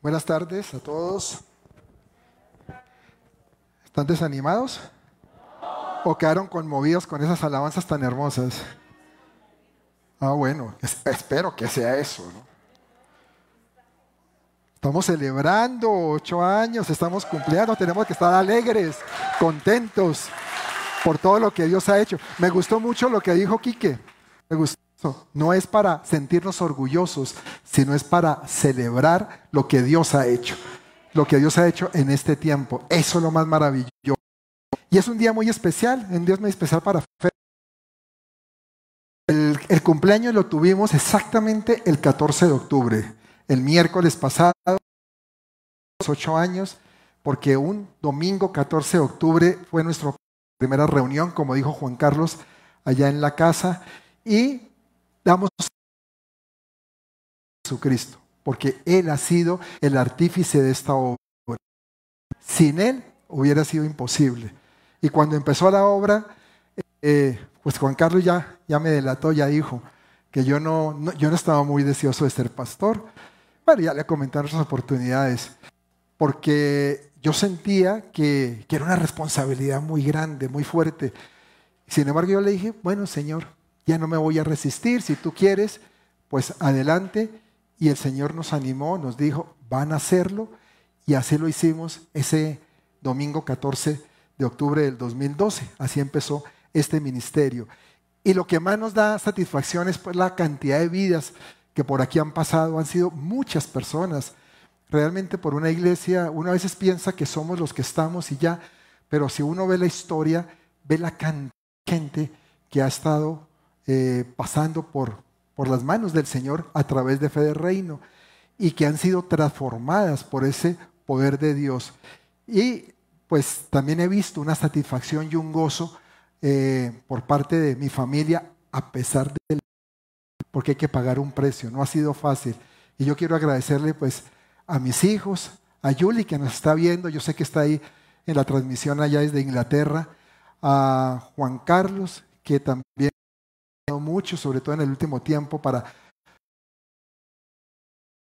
Buenas tardes a todos. ¿Están desanimados? ¿O quedaron conmovidos con esas alabanzas tan hermosas? Ah, bueno, espero que sea eso. Estamos celebrando ocho años, estamos cumpliendo, tenemos que estar alegres, contentos por todo lo que Dios ha hecho. Me gustó mucho lo que dijo Quique. Me gustó. No es para sentirnos orgullosos, sino es para celebrar lo que Dios ha hecho, lo que Dios ha hecho en este tiempo. Eso es lo más maravilloso. Y es un día muy especial, un día muy especial para fe. El, el, cumpleaños lo tuvimos exactamente el 14 de octubre, el miércoles pasado, ocho años, porque un domingo 14 de octubre fue nuestra primera reunión, como dijo Juan Carlos, allá en la casa, y damos a Jesucristo, porque Él ha sido el artífice de esta obra. Sin Él hubiera sido imposible. Y cuando empezó la obra, eh, pues Juan Carlos ya, ya me delató, ya dijo que yo no, yo no estaba muy deseoso de ser pastor. Bueno, ya le comentaron otras oportunidades, porque yo sentía que, que era una responsabilidad muy grande, muy fuerte. Sin embargo, yo le dije, bueno, Señor, ya no me voy a resistir, si tú quieres, pues adelante. Y el Señor nos animó, nos dijo, van a hacerlo. Y así lo hicimos ese domingo 14 de octubre del 2012. Así empezó este ministerio. Y lo que más nos da satisfacción es pues la cantidad de vidas que por aquí han pasado. Han sido muchas personas. Realmente por una iglesia, uno a veces piensa que somos los que estamos y ya, pero si uno ve la historia, ve la cantidad de gente que ha estado eh, pasando por, por las manos del Señor a través de fe de reino y que han sido transformadas por ese poder de Dios. Y pues también he visto una satisfacción y un gozo eh, por parte de mi familia a pesar de porque hay que pagar un precio, no ha sido fácil. Y yo quiero agradecerle pues a mis hijos, a Yuli que nos está viendo, yo sé que está ahí en la transmisión allá desde Inglaterra, a Juan Carlos que también mucho, sobre todo en el último tiempo, para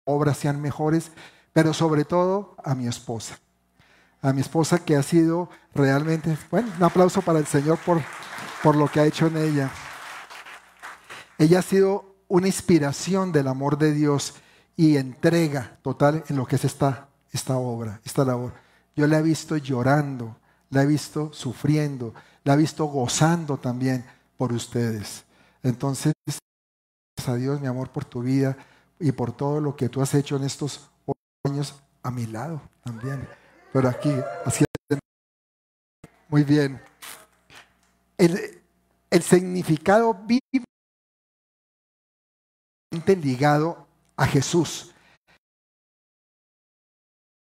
obras sean mejores, pero sobre todo a mi esposa. A mi esposa que ha sido realmente, bueno, un aplauso para el Señor por, por lo que ha hecho en ella. Ella ha sido una inspiración del amor de Dios y entrega total en lo que es esta, esta obra, esta labor. Yo la he visto llorando, la he visto sufriendo, la he visto gozando también por ustedes. Entonces, gracias a Dios, mi amor, por tu vida y por todo lo que tú has hecho en estos años a mi lado también. Pero aquí, así. Muy bien. El, el significado bíblico ligado a Jesús.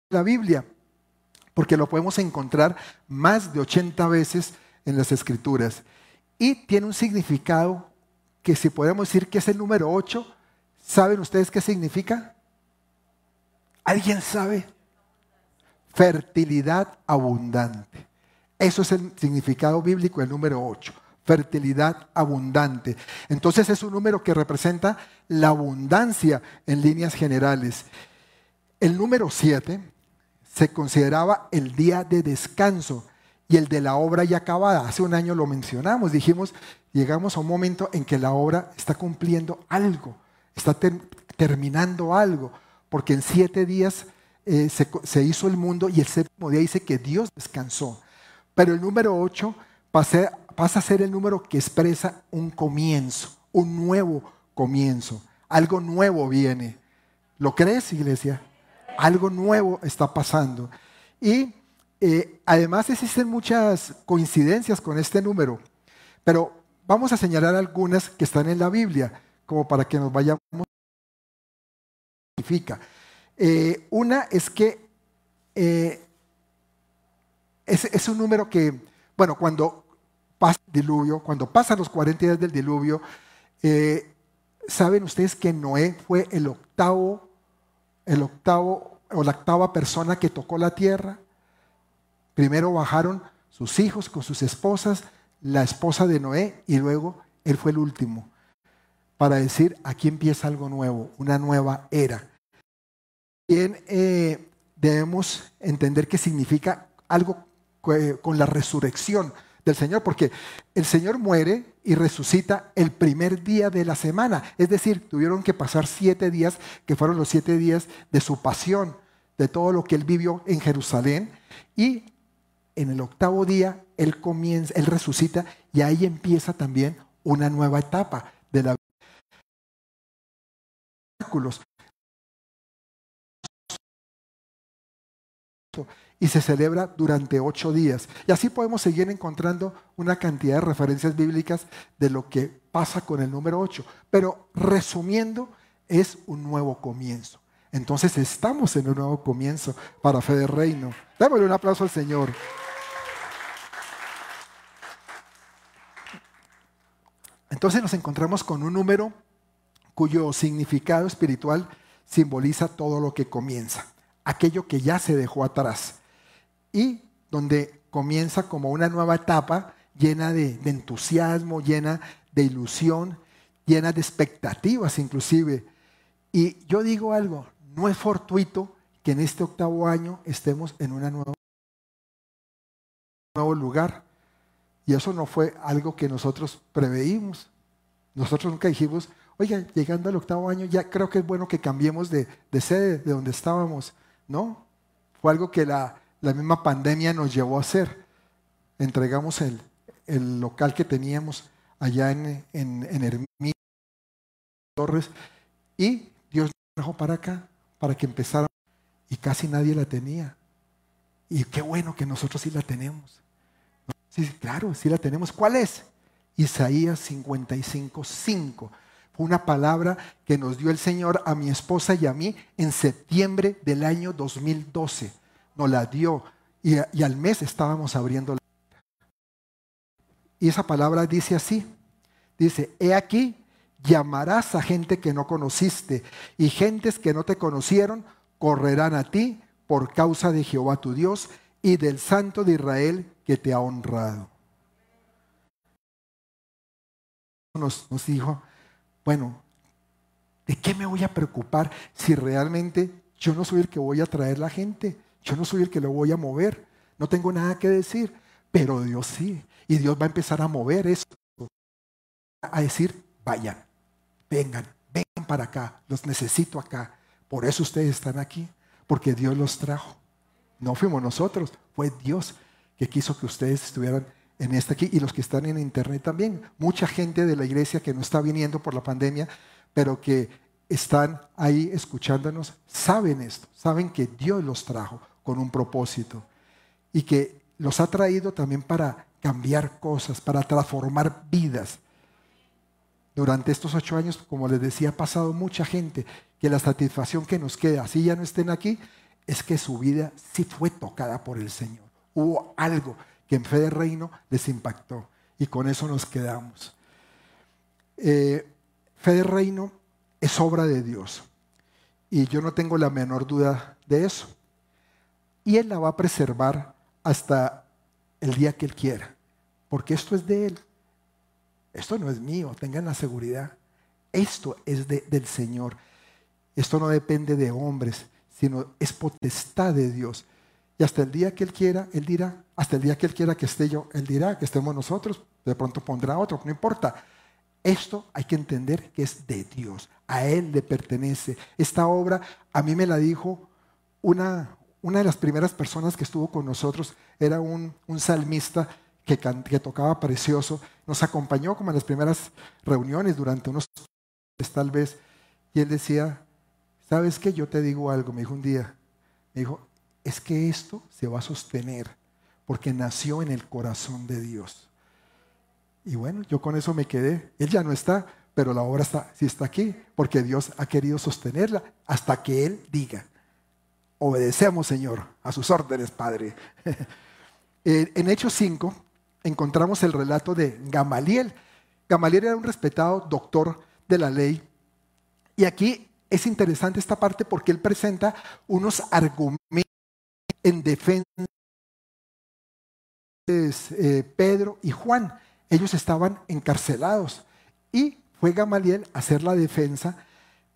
La Biblia, porque lo podemos encontrar más de 80 veces en las Escrituras. Y tiene un significado que si podemos decir que es el número 8, ¿saben ustedes qué significa? ¿Alguien sabe? Fertilidad abundante. Eso es el significado bíblico del número 8. Fertilidad abundante. Entonces es un número que representa la abundancia en líneas generales. El número 7 se consideraba el día de descanso y el de la obra ya acabada. Hace un año lo mencionamos, dijimos, llegamos a un momento en que la obra está cumpliendo algo, está terminando algo, porque en siete días eh, se, hizo el mundo y el séptimo día dice que Dios descansó. Pero el número ocho pasa, a ser el número que expresa un comienzo, un nuevo comienzo. Algo nuevo viene. ¿Lo crees, iglesia? Algo nuevo está pasando. Y eh, además existen muchas coincidencias con este número, pero vamos a señalar algunas que están en la Biblia, como para que nos vayamos. Eh, una es que eh, es, un número que, bueno, cuando pasa el diluvio, cuando pasan los 40 días del diluvio, saben ustedes que Noé fue el octavo, el octavo o la octava persona que tocó la tierra. Primero bajaron sus hijos con sus esposas, la esposa de Noé, y luego él fue el último, para decir, aquí empieza algo nuevo, una nueva era. También eh, debemos entender que significa algo con la resurrección del Señor, porque el Señor muere y resucita el primer día de la semana. Es decir, tuvieron que pasar siete días, que fueron los siete días de su pasión, de todo lo que él vivió en Jerusalén. Y en el octavo día él comienza, él resucita y ahí empieza también una nueva etapa de la vida y se celebra durante ocho días. Y así podemos seguir encontrando una cantidad de referencias bíblicas de lo que pasa con el número ocho. Pero resumiendo, es un nuevo comienzo. Entonces estamos en un nuevo comienzo para Fe de Reino. Démosle un aplauso al Señor. Entonces nos encontramos con un número cuyo significado espiritual simboliza todo lo que comienza, aquello que ya se dejó atrás y donde comienza como una nueva etapa llena de, entusiasmo, llena de ilusión, llena de expectativas inclusive. Y yo digo algo, no es fortuito que en este octavo año estemos en un nuevo lugar. Y eso no fue algo que nosotros preveímos. Nosotros nunca dijimos, oiga, llegando al octavo año ya creo que es bueno que cambiemos de, sede de donde estábamos. No, fue algo que la, misma pandemia nos llevó a hacer. Entregamos el, local que teníamos allá en, en, Torres y Dios nos trajo para acá para que empezara y casi nadie la tenía. Y qué bueno que nosotros sí la tenemos. Sí, claro, sí la tenemos. ¿Cuál es? Isaías 55, 5 una palabra que nos dio el Señor a mi esposa y a mí en septiembre del año 2012. Nos la dio y, y al mes estábamos abriendo la Y esa palabra dice así, dice, he aquí, llamarás a gente que no conociste y gentes que no te conocieron correrán a ti por causa de Jehová tu Dios y del Santo de Israel que te ha honrado. Nos, nos dijo, bueno, ¿de qué me voy a preocupar si realmente yo no soy el que voy a traer la gente? Yo no soy el que lo voy a mover. No tengo nada que decir, pero Dios sí. Y Dios va a empezar a mover eso. A decir, vayan, vengan, vengan para acá, los necesito acá. Por eso ustedes están aquí, porque Dios los trajo. No fuimos nosotros, fue Dios que quiso que ustedes estuvieran en esta aquí y los que están en internet también. Mucha gente de la iglesia que no está viniendo por la pandemia, pero que están ahí escuchándonos, saben esto, saben que Dios los trajo con un propósito y que los ha traído también para cambiar cosas, para transformar vidas. Durante estos ocho años, como les decía, ha pasado mucha gente que la satisfacción que nos queda, así ya no estén aquí, es que su vida sí fue tocada por el Señor. Hubo algo que en fe de reino les impactó. Y con eso nos quedamos. Eh, fe de reino es obra de Dios. Y yo no tengo la menor duda de eso. Y Él la va a preservar hasta el día que Él quiera. Porque esto es de Él. Esto no es mío, tengan la seguridad. Esto es del Señor. Esto no depende de hombres, sino es potestad de Dios. Y hasta el día que Él quiera, Él dirá, hasta el día que Él quiera que esté yo, Él dirá que estemos nosotros, de pronto pondrá otro, no importa. Esto hay que entender que es de Dios, a Él le pertenece. Esta obra a mí me la dijo una, una de las primeras personas que estuvo con nosotros, era un, salmista que, que tocaba precioso, nos acompañó como en las primeras reuniones durante unos tal vez, y él decía, ¿sabes qué? Yo te digo algo, me dijo un día, me dijo, es que esto se va a sostener porque nació en el corazón de Dios. Y bueno, yo con eso me quedé. Él ya no está, pero la obra está, sí está aquí, porque Dios ha querido sostenerla hasta que Él diga, obedecemos Señor, a sus órdenes, Padre. en Hechos 5 encontramos el relato de Gamaliel. Gamaliel era un respetado doctor de la ley. Y aquí es interesante esta parte porque él presenta unos argumentos en defensa de eh, Pedro y Juan. Ellos estaban encarcelados y fue Gamaliel a hacer la defensa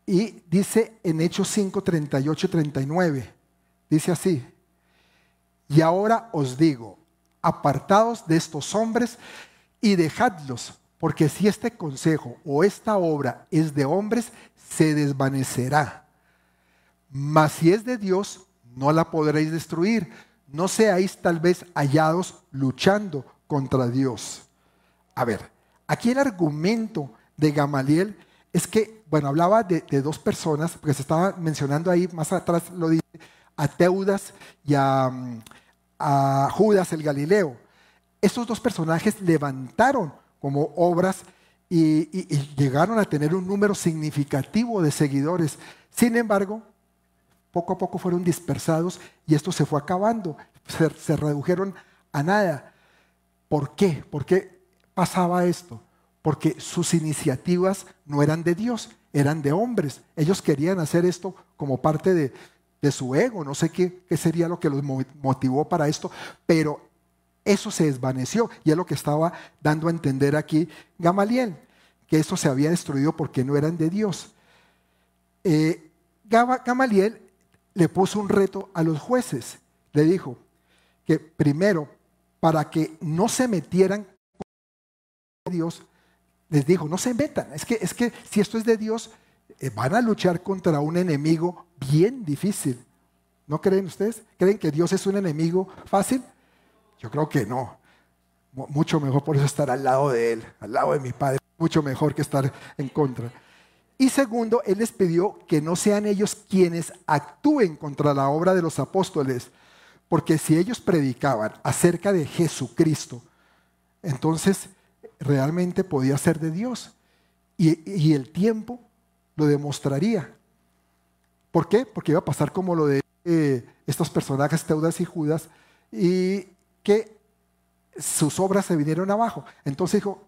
Y dice en Hechos 5, 38 y 39, dice así, y ahora os digo, apartados de estos hombres y dejadlos, porque si este consejo o esta obra es de hombres, se desvanecerá. Mas si es de Dios, no la podréis destruir. No seáis tal vez hallados luchando contra Dios. A ver, aquí el argumento de Gamaliel es que, bueno, hablaba de, dos personas, porque se estaba mencionando ahí, más atrás lo dice, a Teudas y a, mm, a Judas el Galileo. Estos dos personajes levantaron como obras y, llegaron a tener un número significativo de seguidores. Sin embargo, poco a poco fueron dispersados y esto se fue acabando, se, redujeron a nada. ¿Por qué? ¿Por qué pasaba esto? Porque sus iniciativas no eran de Dios, eran de hombres. Ellos querían hacer esto como parte de, su ego, no sé qué, sería lo que los motivó para esto, pero eso se desvaneció y es lo que estaba dando a entender aquí Gamaliel, que eso se había destruido porque no eran de Dios. Eh, Gamaliel le puso un reto a los jueces, le dijo que primero, para que no se metieran con Dios, les dijo, no se metan, es que, es que si esto es de Dios, eh, van a luchar contra un enemigo bien difícil. ¿No creen ustedes? ¿Creen que Dios es un enemigo fácil? Yo creo que no. Mucho mejor por eso estar al lado de Él, al lado de mi Padre. Mucho mejor que estar en contra. Y segundo, Él les pidió que no sean ellos quienes actúen contra la obra de los apóstoles, porque si ellos predicaban acerca de Jesucristo, entonces realmente podía ser de Dios. Y, el tiempo lo demostraría. ¿Por qué? Porque iba a pasar como lo de eh, estos personajes, Teudas y Judas, y que sus obras se vinieron abajo. Entonces dijo,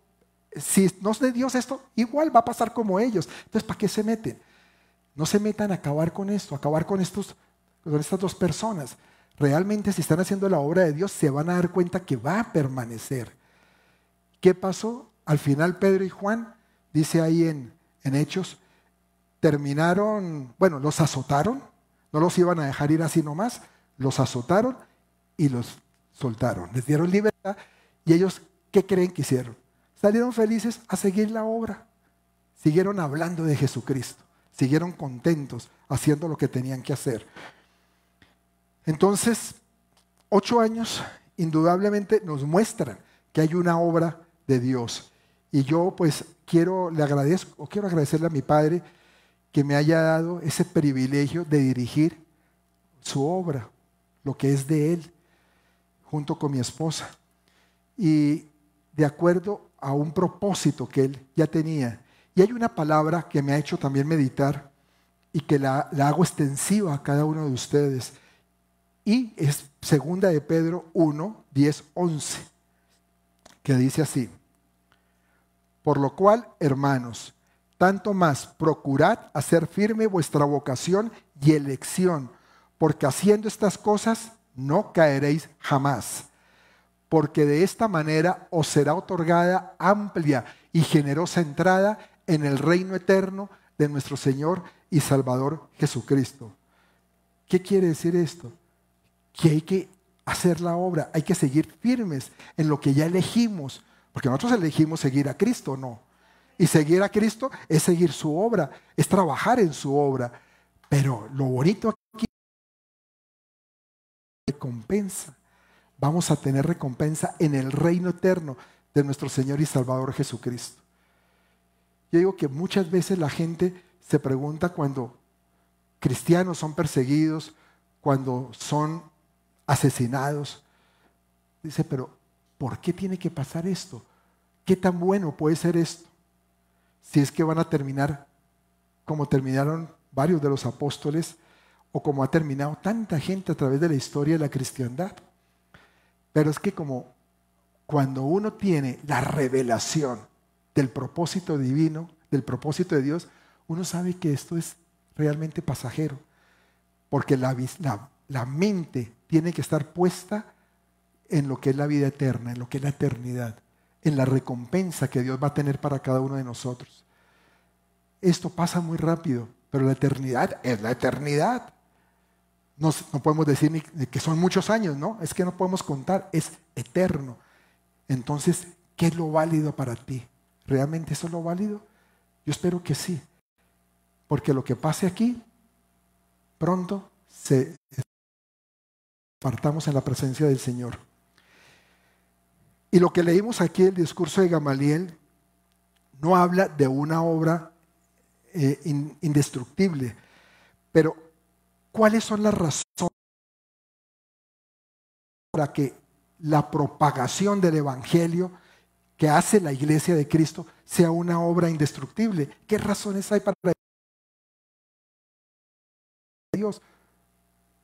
si no es de Dios esto, igual va a pasar como ellos. Entonces, ¿para qué se meten? No se metan a acabar con esto, a acabar con, estos, con estas dos personas. Realmente si están haciendo la obra de Dios, se van a dar cuenta que va a permanecer. ¿Qué pasó? Al final Pedro y Juan, dice ahí en, en Hechos, terminaron, bueno, los azotaron, no los iban a dejar ir así nomás, los azotaron y los soltaron, les dieron libertad y ellos, ¿qué creen que hicieron? Salieron felices a seguir la obra, siguieron hablando de Jesucristo, siguieron contentos haciendo lo que tenían que hacer. Entonces, ocho años indudablemente nos muestran que hay una obra de Dios. Y yo pues quiero, le agradezco, o quiero agradecerle a mi Padre que me haya dado ese privilegio de dirigir su obra, lo que es de Él junto con mi esposa. Y de acuerdo a un propósito que él ya tenía. Y hay una palabra que me ha hecho también meditar y que la, hago extensiva a cada uno de ustedes. Y es segunda de Pedro 1, 10, 11, que dice así. Por lo cual, hermanos, tanto más procurad hacer firme vuestra vocación y elección, porque haciendo estas cosas no caeréis jamás, porque de esta manera os será otorgada amplia y generosa entrada en el reino eterno de nuestro Señor y Salvador Jesucristo. ¿Qué quiere decir esto? Que hay que hacer la obra, hay que seguir firmes en lo que ya elegimos, porque nosotros elegimos seguir a Cristo, no. Y seguir a Cristo es seguir su obra, es trabajar en su obra. Pero lo bonito recompensa. Vamos a tener recompensa en el reino eterno de nuestro Señor y Salvador Jesucristo. Yo digo que muchas veces la gente se pregunta cuando cristianos son perseguidos, cuando son asesinados. Dice, pero ¿por qué tiene que pasar esto? ¿Qué tan bueno puede ser esto? Si es que van a terminar como terminaron varios de los apóstoles o como ha terminado tanta gente a través de la historia de la cristiandad. Pero es que como cuando uno tiene la revelación del propósito divino, del propósito de Dios, uno sabe que esto es realmente pasajero, porque la, la, la mente tiene que estar puesta en lo que es la vida eterna, en lo que es la eternidad, en la recompensa que Dios va a tener para cada uno de nosotros. Esto pasa muy rápido pero la eternidad es la eternidad. No, podemos decir ni que son muchos años, ¿no? Es que no podemos contar, es eterno. Entonces, ¿qué es lo válido para ti? ¿Realmente eso es lo válido? Yo espero que sí. Porque lo que pase aquí, pronto se apartamos en la presencia del Señor. Y lo que leímos aquí, el discurso de Gamaliel, no habla de una obra eh, indestructible, pero ¿cuáles son las razones para que la propagación del Evangelio que hace la iglesia de Cristo sea una obra indestructible? ¿Qué razones hay para Dios?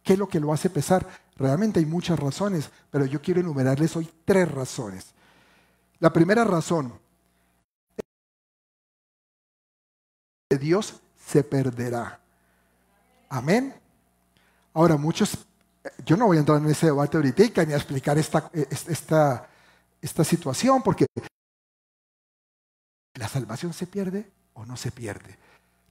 ¿Qué es lo que lo hace pesar? Realmente hay muchas razones, pero yo quiero enumerarles hoy tres razones. La primera razón, Dios se perderá. Amén. Ahora, muchos, yo no voy a entrar en ese debate ahorita ni a explicar esta, esta, esta situación, porque la salvación se pierde o no se pierde.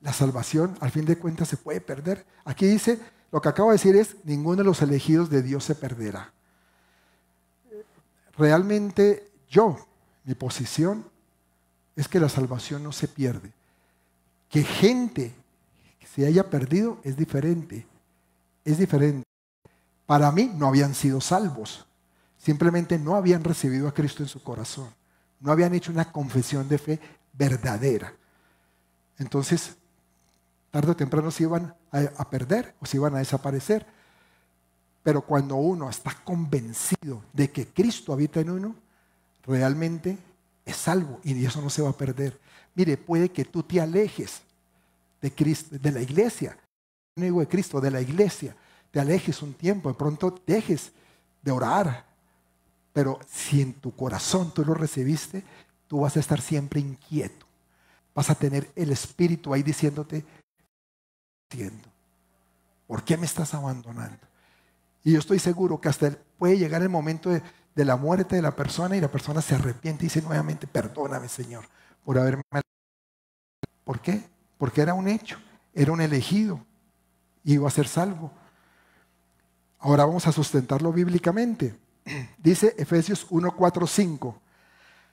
La salvación, al fin de cuentas, se puede perder. Aquí dice, lo que acabo de decir es, ninguno de los elegidos de Dios se perderá. Realmente yo, mi posición es que la salvación no se pierde. Que gente se haya perdido es diferente. Es diferente. Para mí no habían sido salvos. Simplemente no habían recibido a Cristo en su corazón. No habían hecho una confesión de fe verdadera. Entonces, tarde o temprano se iban a, perder o se iban a desaparecer. Pero cuando uno está convencido de que Cristo habita en uno, realmente es salvo y eso no se va a perder. Mire, puede que tú te alejes de Cristo, de la iglesia, no de Cristo, de la iglesia, te alejes un tiempo, de pronto dejes de orar, pero si en tu corazón tú lo recibiste, tú vas a estar siempre inquieto. Vas a tener el Espíritu ahí diciéndote, ¿Por qué me estás abandonando? Y yo estoy seguro que hasta puede llegar el momento de, la muerte de la persona y la persona se arrepiente y dice nuevamente, perdóname Señor por haberme... ¿Por qué? Porque era un hecho, era un elegido, iba a ser salvo. Ahora vamos a sustentarlo bíblicamente. Dice Efesios 1, 4, 5.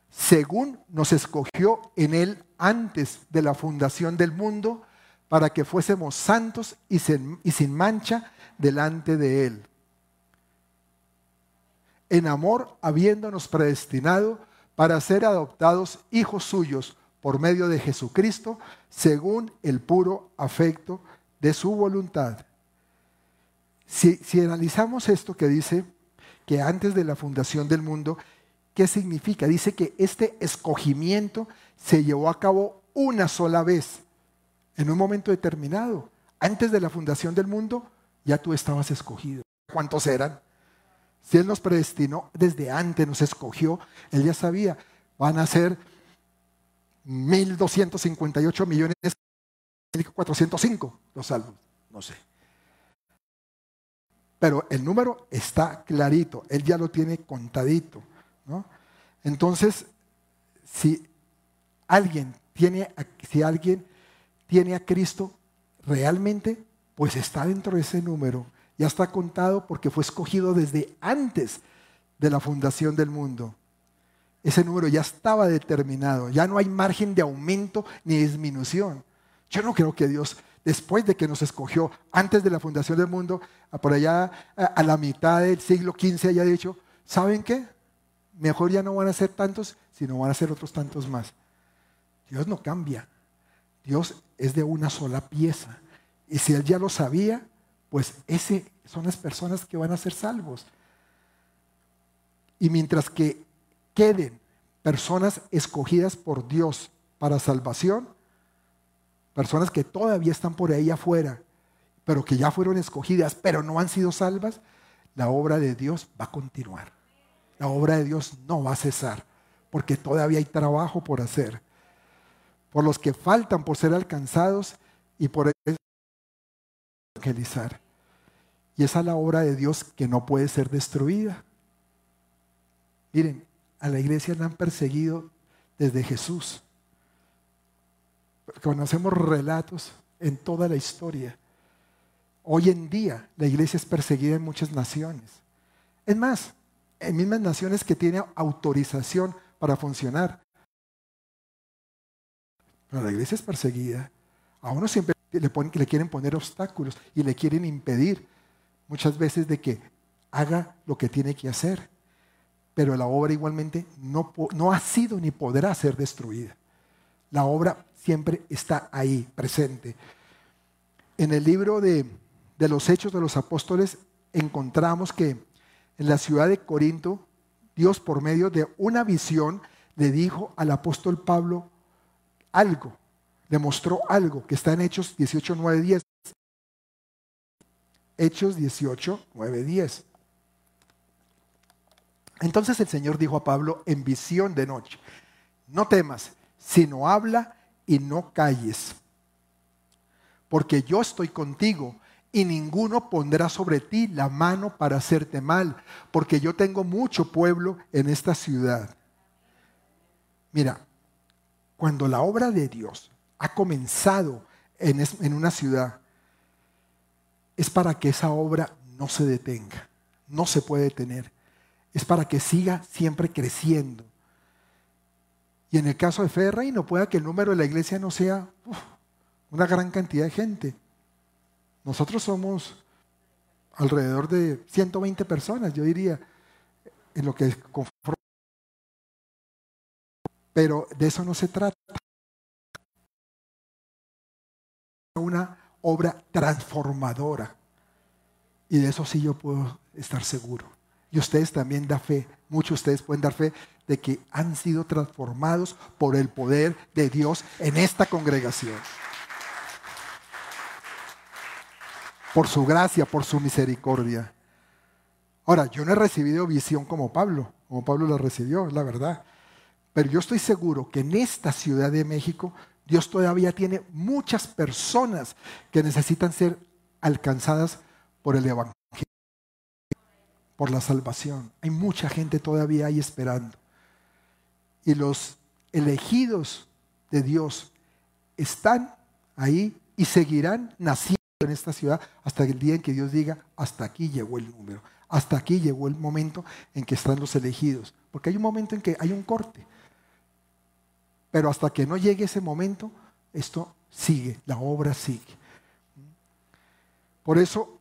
Según nos escogió en él antes de la fundación del mundo, para que fuésemos santos y sin, mancha delante de Él. En amor, habiéndonos predestinado para ser adoptados hijos suyos por medio de Jesucristo, según el puro afecto de su voluntad. Si, analizamos esto que dice que antes de la fundación del mundo, ¿qué significa? Dice que este escogimiento se llevó a cabo una sola vez en un momento determinado. Antes de la fundación del mundo, ya tú estabas escogido. ¿Cuántos eran? Si Él nos predestinó desde antes, nos escogió, Él ya sabía, van a ser 1.258 millones, 1.405 los salvos, no sé. Pero el número está clarito, Él ya lo tiene contadito. Entonces, si alguien tiene, si alguien tiene a Cristo realmente, pues está dentro de ese número. Ya está contado porque fue escogido desde antes de la fundación del mundo. Ese número ya estaba determinado, ya no hay margen de aumento ni disminución. Yo no creo que Dios, después de que nos escogió antes de la fundación del mundo, por allá a la mitad del siglo XV haya dicho, ¿saben qué? Mejor ya no van a ser tantos, sino van a ser otros tantos más. Dios no cambia. Dios es de una sola pieza. Y si él ya lo sabía, pues ese son las personas que van a ser salvos. Y mientras que queden personas escogidas por Dios para salvación, personas que todavía están por ahí afuera, pero que ya fueron escogidas, pero no han sido salvas, la obra de Dios va a continuar. La obra de Dios no va a cesar, porque todavía hay trabajo por hacer por los que faltan por ser alcanzados y por evangelizar. Y esa es la obra de Dios que no puede ser destruida. Miren, a la iglesia la han perseguido desde Jesús. Conocemos relatos en toda la historia. Hoy en día la iglesia es perseguida en muchas naciones. Es más, en mismas naciones que tienen autorización para funcionar. Pero la iglesia es perseguida. A uno siempre le, quieren poner obstáculos y le quieren impedir muchas veces de que haga lo que tiene que hacer. Pero la obra igualmente no ha sido ni podrá ser destruida. La obra siempre está ahí, presente. En el libro de, de los Hechos de los Apóstoles encontramos que en la ciudad de Corinto, Dios por medio de una visión le dijo al apóstol Pablo algo, le mostró algo que está en Hechos 18, 9, 10. Hechos 18, 9, 10. Entonces el Señor dijo a Pablo en visión de noche, no temas, sino habla y no calles, porque yo estoy contigo y ninguno pondrá sobre ti la mano para hacerte mal, porque yo tengo mucho pueblo en esta ciudad. Mira, cuando la obra de Dios ha comenzado en, en una ciudad, es para que esa obra no se detenga, no se puede detener, es para que siga siempre creciendo. Y en el caso de Fe Reino, pueda que el número de la iglesia no sea una gran cantidad de gente, nosotros somos alrededor de 120 personas, yo diría, en lo que conforma. Pero de eso no se trata. Una obra transformadora. Y de eso sí yo puedo estar seguro. Y ustedes también da fe, muchos de ustedes pueden dar fe de que han sido transformados por el poder de Dios en esta congregación. por su gracia, por su misericordia. Ahora, yo no he recibido visión como Pablo, como Pablo la recibió, la verdad. Pero yo estoy seguro que en esta Ciudad de México Dios todavía tiene muchas personas que necesitan ser alcanzadas por el Evangelio, por la salvación. Hay mucha gente todavía ahí esperando. Y los elegidos de Dios están ahí y seguirán naciendo en esta ciudad hasta el día en que Dios diga, hasta aquí llegó el número, hasta aquí llegó el momento en que están los elegidos. Porque hay un momento en que hay un corte. Pero hasta que no llegue ese momento, esto sigue, la obra sigue. Por eso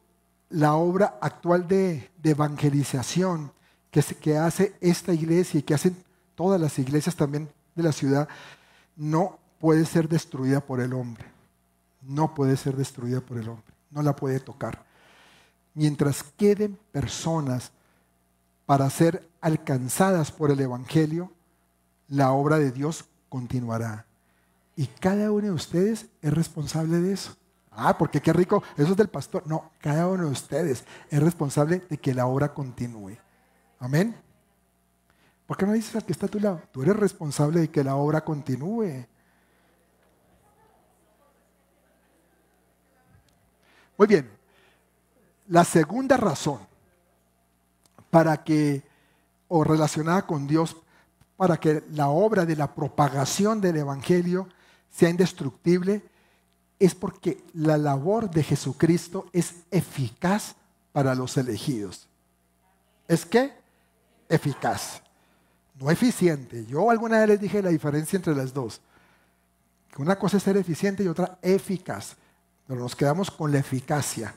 la obra actual de, evangelización que, que hace esta iglesia y que hacen todas las iglesias también de la ciudad, no puede ser destruida por el hombre no puede ser destruida por el hombre, no la puede tocar. Mientras queden personas para ser alcanzadas por el Evangelio, la obra de Dios continuará. Y cada uno de ustedes es responsable de eso. Ah, porque qué rico, eso es del pastor. No, cada uno de ustedes es responsable de que la obra continúe. Amén. ¿Por qué no dices al que está a tu lado? Tú eres responsable de que la obra continúe. Muy bien, la segunda razón para que, o relacionada con Dios, para que la obra de la propagación del Evangelio sea indestructible, es porque la labor de Jesucristo es eficaz para los elegidos. ¿Es qué? Eficaz. No eficiente. Yo alguna vez les dije la diferencia entre las dos. una cosa es ser eficiente y otra eficaz pero nos quedamos con la eficacia.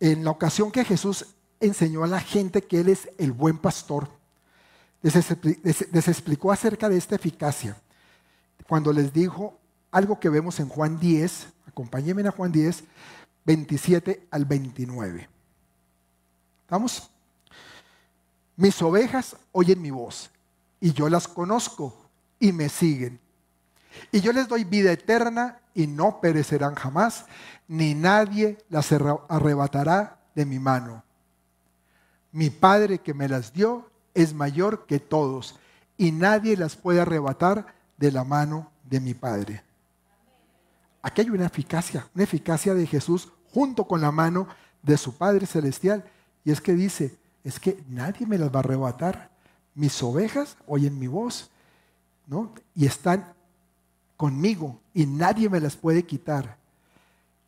En la ocasión que Jesús enseñó a la gente que Él es el buen pastor, les, explicó acerca de esta eficacia. Cuando les dijo algo que vemos en Juan 10, acompáñenme a Juan 10, 27 al 29. ¿Vamos? Mis ovejas oyen mi voz y yo las conozco y me siguen. Y yo les doy vida eterna y no perecerán jamás, ni nadie las arrebatará de mi mano. Mi Padre que me las dio es mayor que todos, y nadie las puede arrebatar de la mano de mi Padre. Aquí hay una eficacia, una eficacia de Jesús junto con la mano de su Padre Celestial. Y es que dice, es que nadie me las va a arrebatar. Mis ovejas oyen mi voz, ¿no? Y están conmigo y nadie me las puede quitar.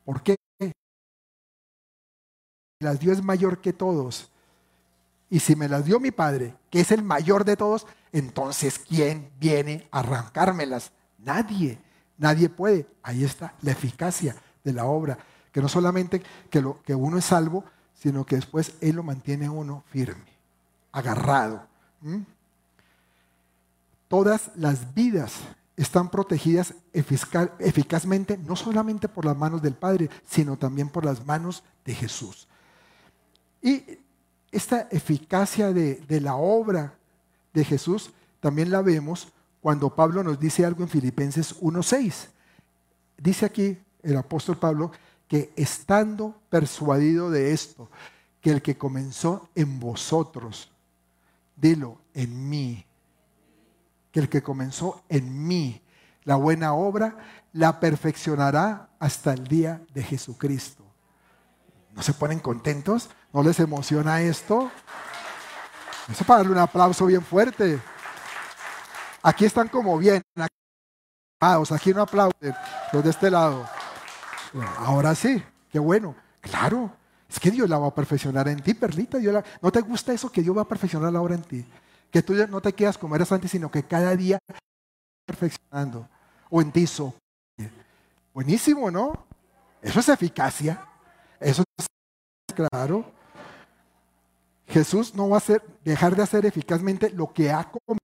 ¿Por qué? Las dio es mayor que todos. Y si me las dio mi Padre, que es el mayor de todos, entonces ¿quién viene a arrancármelas? Nadie, nadie puede. Ahí está la eficacia de la obra, que no solamente que, lo, que uno es salvo, sino que después Él lo mantiene uno firme, agarrado. Todas las vidas están protegidas eficazmente, no solamente por las manos del Padre, sino también por las manos de Jesús. Y esta eficacia de, de la obra de Jesús también la vemos cuando Pablo nos dice algo en Filipenses 1.6. Dice aquí el apóstol Pablo que estando persuadido de esto, que el que comenzó en vosotros, dilo, en mí, que el que comenzó en mí, la buena obra, la perfeccionará hasta el día de Jesucristo. ¿No se ponen contentos? ¿No les emociona esto? Eso para darle un aplauso bien fuerte. Aquí están como bien. Aquí no aplauden. Los de este lado. Ahora sí. Qué bueno. Claro. Es que Dios la va a perfeccionar en ti, Perlita. ¿No te gusta eso que Dios va a perfeccionar la obra en ti? Que tú no te quedas como eras antes, sino que cada día perfeccionando. O en ti so. Buenísimo, ¿no? Eso es eficacia. Eso es claro. Jesús no va a dejar de hacer eficazmente lo que ha cometido.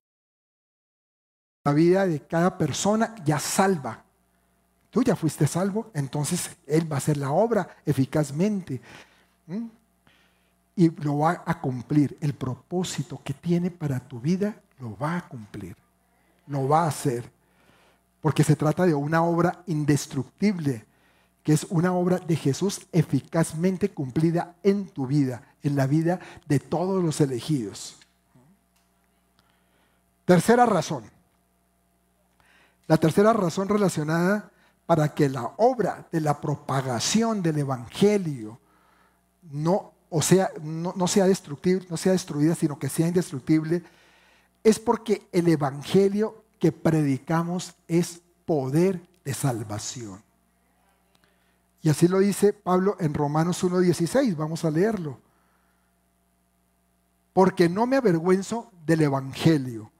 La vida de cada persona ya salva. Tú ya fuiste salvo, entonces Él va a hacer la obra eficazmente. Y lo va a cumplir. El propósito que tiene para tu vida lo va a cumplir. Lo va a hacer. Porque se trata de una obra indestructible que es una obra de Jesús eficazmente cumplida en tu vida, en la vida de todos los elegidos. Tercera razón. La tercera razón relacionada para que la obra de la propagación del Evangelio no, o sea, no, sea destructible, no sea destruida, sino que sea indestructible, es porque el Evangelio que predicamos es poder de salvación. Y así lo dice Pablo en Romanos 1.16. Vamos a leerlo. Porque no me avergüenzo del Evangelio,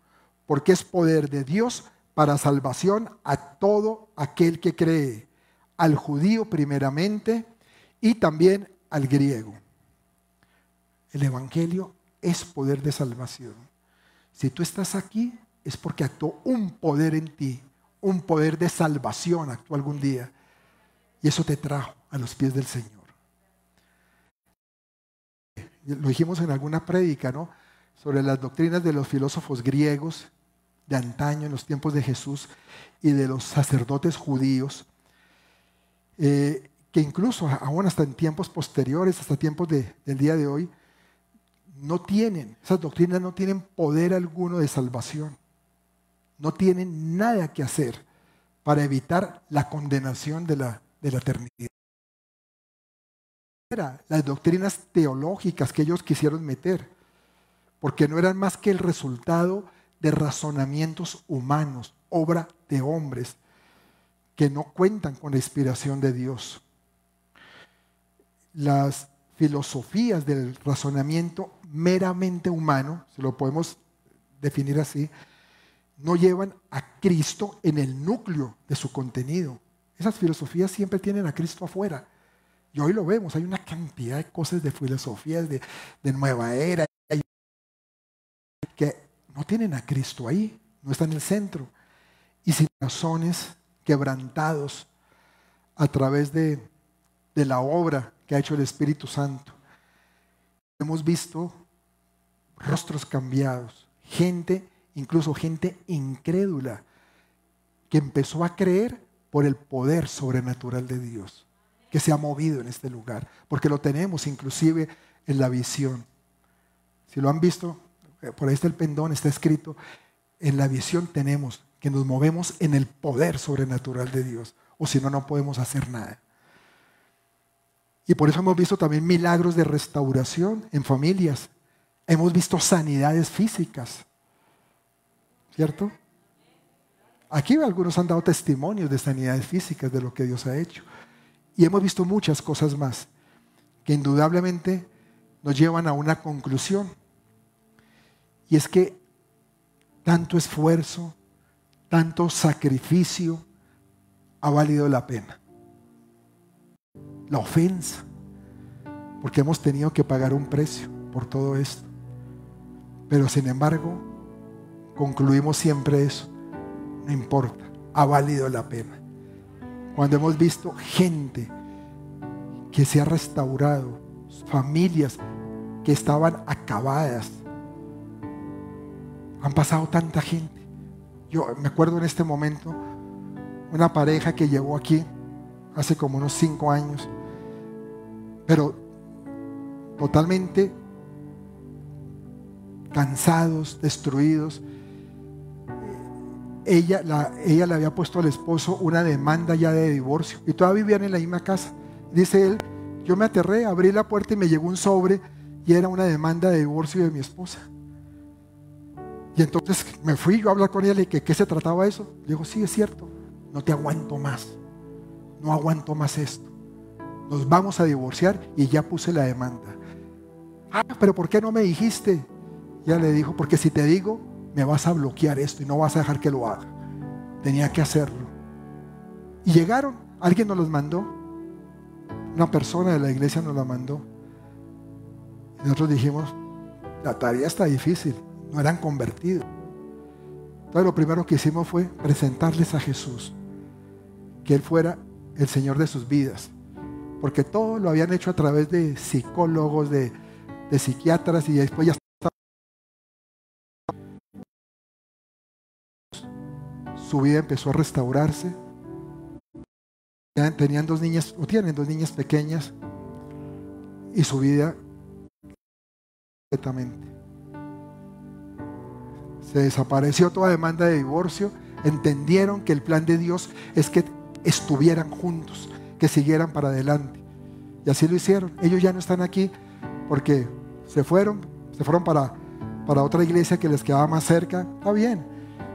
porque es poder de Dios para salvación a todo aquel que cree, al judío primeramente y también al griego. El Evangelio es poder de salvación. Si tú estás aquí es porque actuó un poder en ti, un poder de salvación actuó algún día. Y eso te trajo a los pies del Señor. Lo dijimos en alguna prédica, ¿no? Sobre las doctrinas de los filósofos griegos de antaño, en los tiempos de Jesús, y de los sacerdotes judíos, eh, que incluso aún hasta en tiempos posteriores, hasta tiempos del día de hoy, no tienen, esas doctrinas no tienen poder alguno de salvación. No tienen nada que hacer para evitar la condenación de la, de la eternidad. Las doctrinas teológicas que ellos quisieron meter, porque no eran más que el resultado de razonamientos humanos, obra de hombres, que no cuentan con la inspiración de Dios. Las filosofías del razonamiento meramente humano, si lo podemos definir así, no llevan a Cristo en el núcleo de su contenido. Esas filosofías siempre tienen a Cristo afuera. Y hoy lo vemos, hay una cantidad de cosas de filosofías de, nueva era que no tienen a Cristo ahí, no está en el centro. Y sin razones quebrantados a través de, de la obra que ha hecho el Espíritu Santo. Hemos visto rostros cambiados, gente, incluso gente incrédula, que empezó a creer por el poder sobrenatural de Dios que se ha movido en este lugar, porque lo tenemos inclusive en la visión. Si lo han visto, por ahí está el pendón, está escrito, en la visión tenemos que nos movemos en el poder sobrenatural de Dios, o si no, no podemos hacer nada. Y por eso hemos visto también milagros de restauración en familias. Hemos visto sanidades físicas. ¿Cierto? Aquí algunos han dado testimonios de sanidades físicas de lo que Dios ha hecho. Y hemos visto muchas cosas más que indudablemente nos llevan a una conclusión. Y es que tanto esfuerzo, tanto sacrificio ha valido la pena. La ofensa, porque hemos tenido que pagar un precio por todo esto. Pero sin embargo, concluimos siempre eso. No importa, ha valido la pena. Cuando hemos visto gente que se ha restaurado, familias que estaban acabadas, han pasado tanta gente. Yo me acuerdo en este momento una pareja que llegó aquí hace como unos cinco años, pero totalmente cansados, destruidos. Ella, la, ella le había puesto al esposo una demanda ya de divorcio y todavía vivían en la misma casa. Dice él, yo me aterré, abrí la puerta y me llegó un sobre y era una demanda de divorcio de mi esposa. Y entonces me fui yo a hablar con ella y dije, ¿qué se trataba eso? Le digo, sí, es cierto, no te aguanto más, no aguanto más esto. Nos vamos a divorciar y ya puse la demanda. Ah, pero ¿por qué no me dijiste? Ya le dijo, porque si te digo, me vas a bloquear esto y no vas a dejar que lo haga. Tenía que hacerlo. Y llegaron, alguien nos los mandó, una persona de la iglesia nos la mandó. Y nosotros dijimos, la tarea está difícil, no eran convertidos. Entonces lo primero que hicimos fue presentarles a Jesús, que Él fuera el Señor de sus vidas, porque todo lo habían hecho a través de psicólogos, de, psiquiatras y después ya su vida empezó a restaurarse. Tenían dos niñas, o tienen dos niñas pequeñas, y su vida completamente. Se desapareció toda demanda de divorcio. Entendieron que el plan de Dios es que estuvieran juntos, que siguieran para adelante. Y así lo hicieron. Ellos ya no están aquí porque se fueron, se fueron para, para otra iglesia que les quedaba más cerca. Está bien.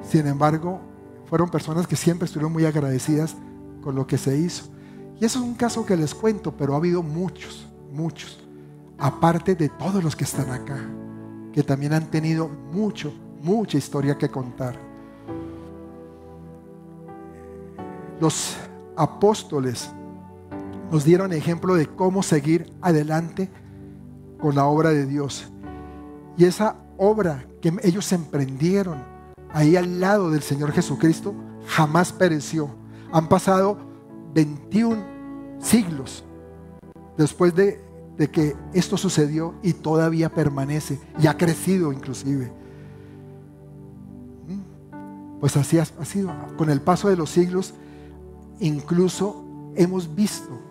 Sin embargo, fueron personas que siempre estuvieron muy agradecidas con lo que se hizo. Y eso es un caso que les cuento, pero ha habido muchos, muchos, aparte de todos los que están acá, que también han tenido mucho, mucha historia que contar. Los apóstoles nos dieron ejemplo de cómo seguir adelante con la obra de Dios. Y esa obra que ellos emprendieron ahí al lado del Señor Jesucristo jamás pereció. Han pasado 21 siglos después de, de que esto sucedió y todavía permanece y ha crecido inclusive pues así ha, sido. Con el paso de los siglos, incluso hemos visto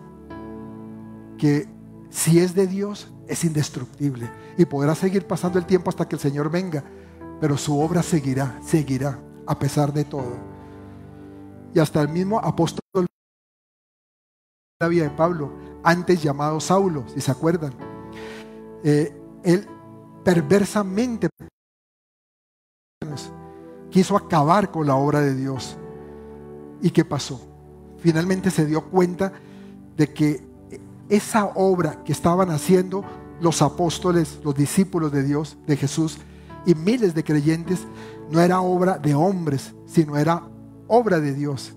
que si es de Dios, es indestructible. Y podrá seguir pasando el tiempo hasta que el Señor venga. Pero su obra seguirá, seguirá, a pesar de todo. Y hasta el mismo apóstol la vida de Pablo, antes llamado Saulo, si se acuerdan. Eh, él perversamente quiso acabar con la obra de Dios. ¿Y qué pasó? Finalmente se dio cuenta de que esa obra que estaban haciendo los apóstoles, los discípulos de Dios, de Jesús, y miles de creyentes, no era obra de hombres, sino era obra de Dios.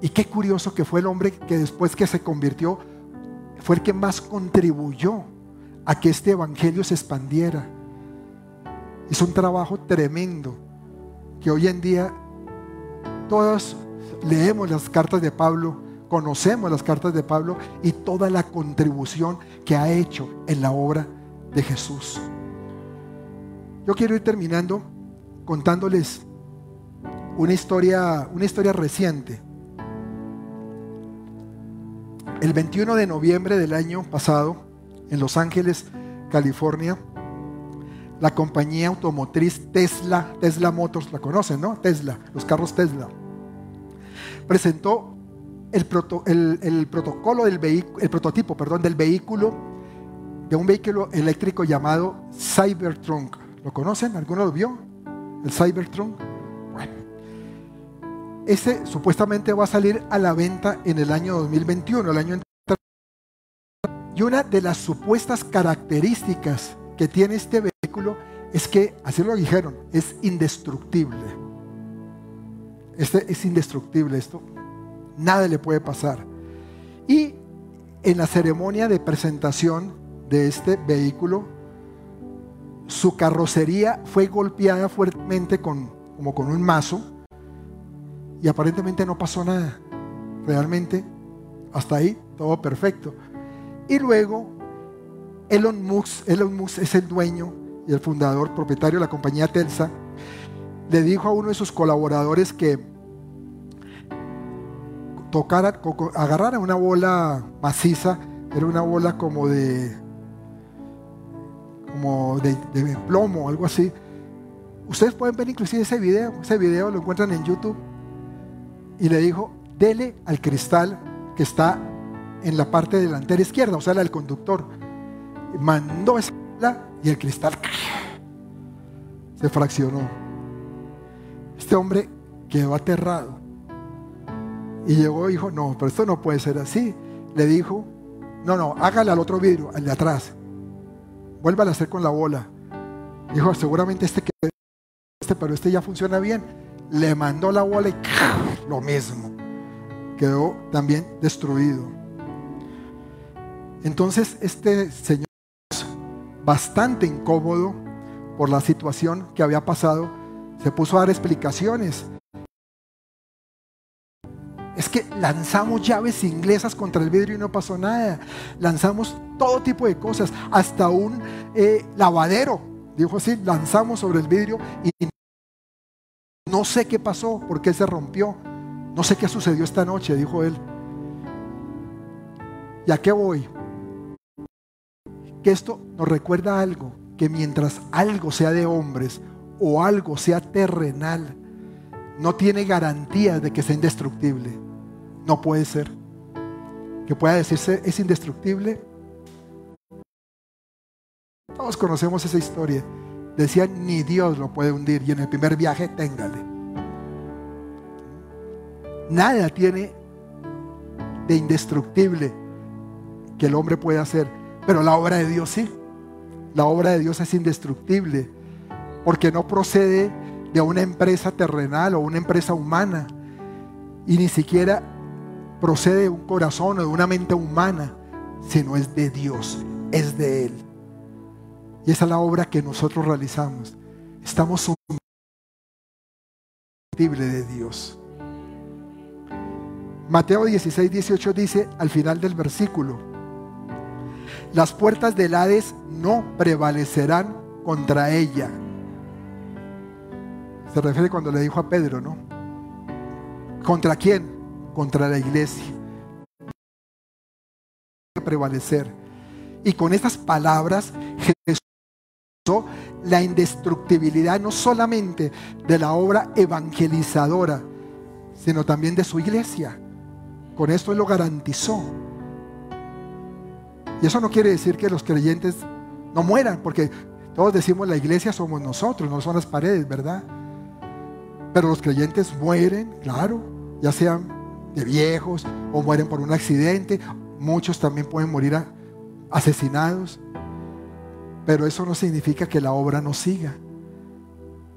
Y qué curioso que fue el hombre que después que se convirtió, fue el que más contribuyó a que este evangelio se expandiera. Hizo un trabajo tremendo que hoy en día todos leemos las cartas de Pablo, conocemos las cartas de Pablo y toda la contribución que ha hecho en la obra de Jesús. Yo quiero ir terminando contándoles una historia, una historia reciente. El 21 de noviembre del año pasado, en Los Ángeles, California, la compañía automotriz Tesla, Tesla Motors, la conocen, ¿no? Tesla, los carros Tesla. Presentó el, protocolo del vehículo, el prototipo, perdón, del vehículo, de un vehículo eléctrico llamado Cybertruck. ¿Lo conocen? ¿Alguno lo vio? El Cybertruck. Bueno. ese supuestamente va a salir a la venta en el año 2021, el año y una de las supuestas características que tiene este vehículo es que, así lo dijeron, es indestructible. Este es indestructible esto. Nada le puede pasar. Y en la ceremonia de presentación de este vehículo, su carrocería fue golpeada fuertemente con, como con un mazo y aparentemente no pasó nada. Realmente, hasta ahí, todo perfecto. Y luego, Elon Musk, Elon Musk es el dueño y el fundador, propietario de la compañía Telsa, le dijo a uno de sus colaboradores que tocara, agarrara una bola maciza, era una bola como de como de, plomo, algo así. Ustedes pueden ver inclusive ese video, ese video lo encuentran en YouTube. Y le dijo, dele al cristal que está en la parte delantera izquierda, o sea, la del conductor. Mandó esa y el cristal se fraccionó. Este hombre quedó aterrado. Y llegó y dijo, no, pero esto no puede ser así. Le dijo, no, no, hágale al otro vidrio, al de atrás. Vuelva a hacer con la bola. Dijo, seguramente este que este, pero este ya funciona bien. Le mandó la bola y lo mismo. Quedó también destruido. Entonces este señor bastante incómodo por la situación que había pasado, se puso a dar explicaciones. Es que lanzamos llaves inglesas contra el vidrio y no pasó nada. Lanzamos todo tipo de cosas, hasta un eh, lavadero, dijo así, lanzamos sobre el vidrio y no sé qué pasó, por qué se rompió. No sé qué sucedió esta noche, dijo él. ¿Y a qué voy? Que esto nos recuerda algo, que mientras algo sea de hombres o algo sea terrenal, no tiene garantía de que sea indestructible. No puede ser. Que pueda decirse es indestructible. Todos conocemos esa historia. Decían, ni Dios lo puede hundir. Y en el primer viaje, téngale. Nada tiene de indestructible que el hombre pueda hacer. Pero la obra de Dios sí. La obra de Dios es indestructible. Porque no procede de una empresa terrenal o una empresa humana. Y ni siquiera procede de un corazón o de una mente humana. Sino es de Dios. Es de Él. Y esa es la obra que nosotros realizamos. Estamos de Dios. Mateo 16, 18 dice al final del versículo, las puertas del Hades no prevalecerán contra ella. Se refiere cuando le dijo a Pedro, ¿no? ¿Contra quién? Contra la iglesia. Prevalecer. Y con estas palabras Jesús la indestructibilidad no solamente de la obra evangelizadora, sino también de su iglesia. Con esto Él lo garantizó. Y eso no quiere decir que los creyentes no mueran, porque todos decimos la iglesia somos nosotros, no son las paredes, ¿verdad? Pero los creyentes mueren, claro, ya sean de viejos o mueren por un accidente. Muchos también pueden morir asesinados. Pero eso no significa que la obra no siga,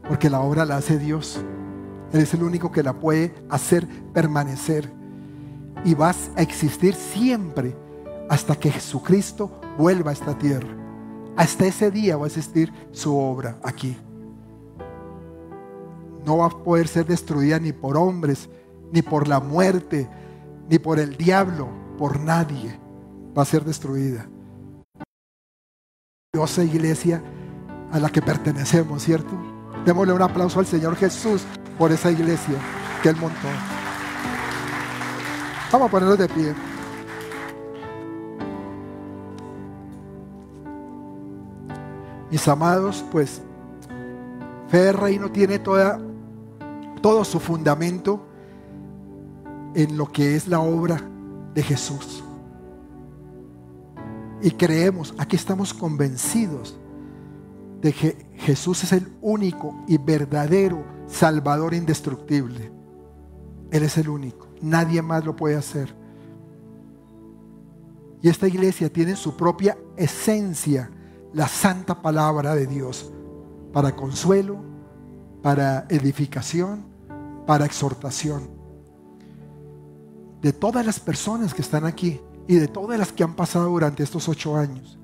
porque la obra la hace Dios. Él es el único que la puede hacer permanecer. Y vas a existir siempre hasta que Jesucristo vuelva a esta tierra. Hasta ese día va a existir su obra aquí. No va a poder ser destruida ni por hombres, ni por la muerte, ni por el diablo, por nadie. Va a ser destruida iglesia a la que pertenecemos, ¿cierto? Démosle un aplauso al Señor Jesús por esa iglesia que Él montó. Vamos a ponernos de pie. Mis amados, pues, fe de reino tiene toda, todo su fundamento en lo que es la obra de Jesús y creemos, aquí estamos convencidos de que Jesús es el único y verdadero Salvador indestructible. Él es el único. Nadie más lo puede hacer. Y esta iglesia tiene su propia esencia, la santa palabra de Dios, para consuelo, para edificación, para exhortación. De todas las personas que están aquí y de todas las que han pasado durante estos ocho años.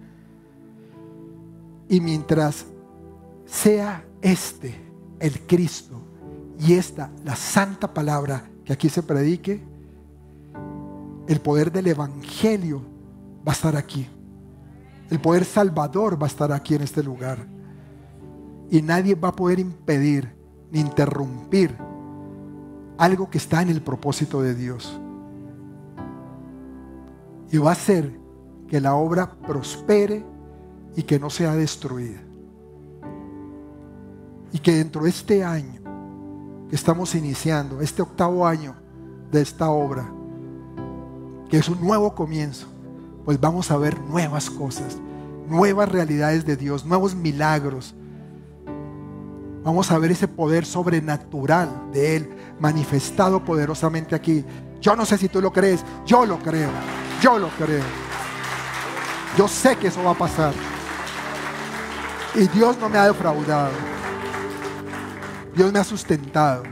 Y mientras sea este el Cristo y esta la santa palabra que aquí se predique, el poder del Evangelio va a estar aquí. El poder salvador va a estar aquí en este lugar. Y nadie va a poder impedir ni interrumpir algo que está en el propósito de Dios. Y va a hacer que la obra prospere y que no sea destruida. Y que dentro de este año que estamos iniciando, este octavo año de esta obra, que es un nuevo comienzo, pues vamos a ver nuevas cosas, nuevas realidades de Dios, nuevos milagros. Vamos a ver ese poder sobrenatural de Él manifestado poderosamente aquí. Yo no sé si tú lo crees, yo lo creo, yo lo creo. Yo sé que eso va a pasar. Y Dios no me ha defraudado. Dios me ha sustentado.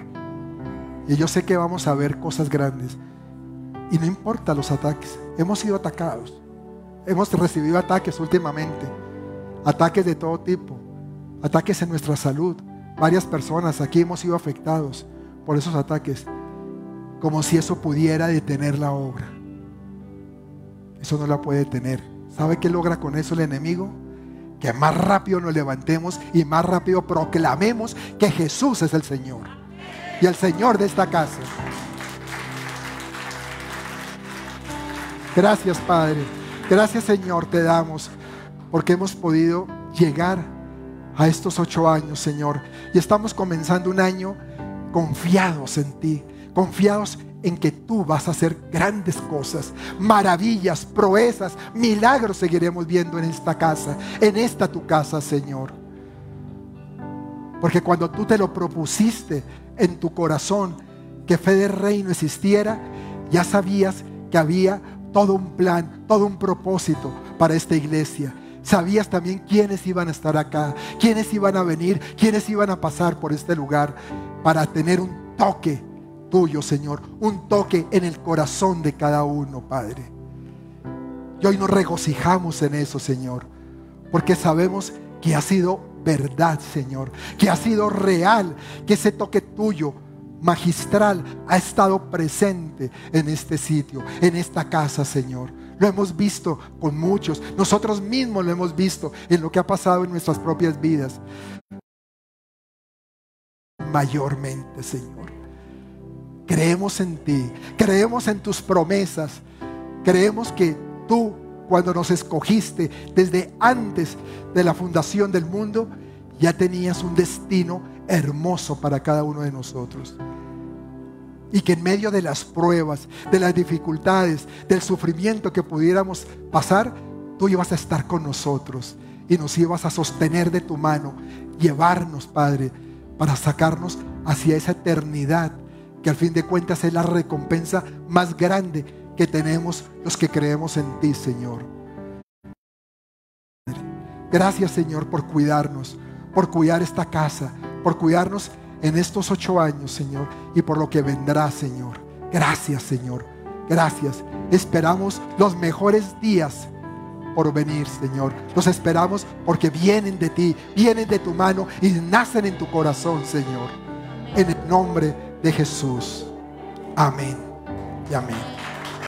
Y yo sé que vamos a ver cosas grandes. Y no importa los ataques. Hemos sido atacados. Hemos recibido ataques últimamente. Ataques de todo tipo. Ataques en nuestra salud. Varias personas aquí hemos sido afectados por esos ataques. Como si eso pudiera detener la obra. Eso no la puede detener. ¿Sabe qué logra con eso el enemigo? Que más rápido nos levantemos y más rápido proclamemos que Jesús es el Señor. Y el Señor de esta casa. Gracias Padre. Gracias Señor te damos porque hemos podido llegar a estos ocho años Señor. Y estamos comenzando un año confiados en ti, confiados en que tú vas a hacer grandes cosas, maravillas, proezas, milagros seguiremos viendo en esta casa, en esta tu casa Señor. Porque cuando tú te lo propusiste en tu corazón, que fe de reino existiera, ya sabías que había todo un plan, todo un propósito para esta iglesia. Sabías también quiénes iban a estar acá, quiénes iban a venir, quiénes iban a pasar por este lugar para tener un toque tuyo, Señor, un toque en el corazón de cada uno, Padre. Y hoy nos regocijamos en eso, Señor, porque sabemos que ha sido verdad, Señor, que ha sido real, que ese toque tuyo magistral ha estado presente en este sitio, en esta casa, Señor. Lo hemos visto con muchos, nosotros mismos lo hemos visto en lo que ha pasado en nuestras propias vidas. Mayormente, Señor. Creemos en ti, creemos en tus promesas, creemos que tú, cuando nos escogiste desde antes de la fundación del mundo, ya tenías un destino hermoso para cada uno de nosotros. Y que en medio de las pruebas, de las dificultades, del sufrimiento que pudiéramos pasar, tú ibas a estar con nosotros y nos ibas a sostener de tu mano, llevarnos, Padre, para sacarnos hacia esa eternidad que al fin de cuentas es la recompensa más grande que tenemos los que creemos en ti, Señor. Gracias, Señor, por cuidarnos, por cuidar esta casa, por cuidarnos en estos ocho años, Señor, y por lo que vendrá, Señor. Gracias, Señor. Gracias. Esperamos los mejores días por venir, Señor. Los esperamos porque vienen de ti, vienen de tu mano y nacen en tu corazón, Señor. En el nombre de Jesús. Amén y amén.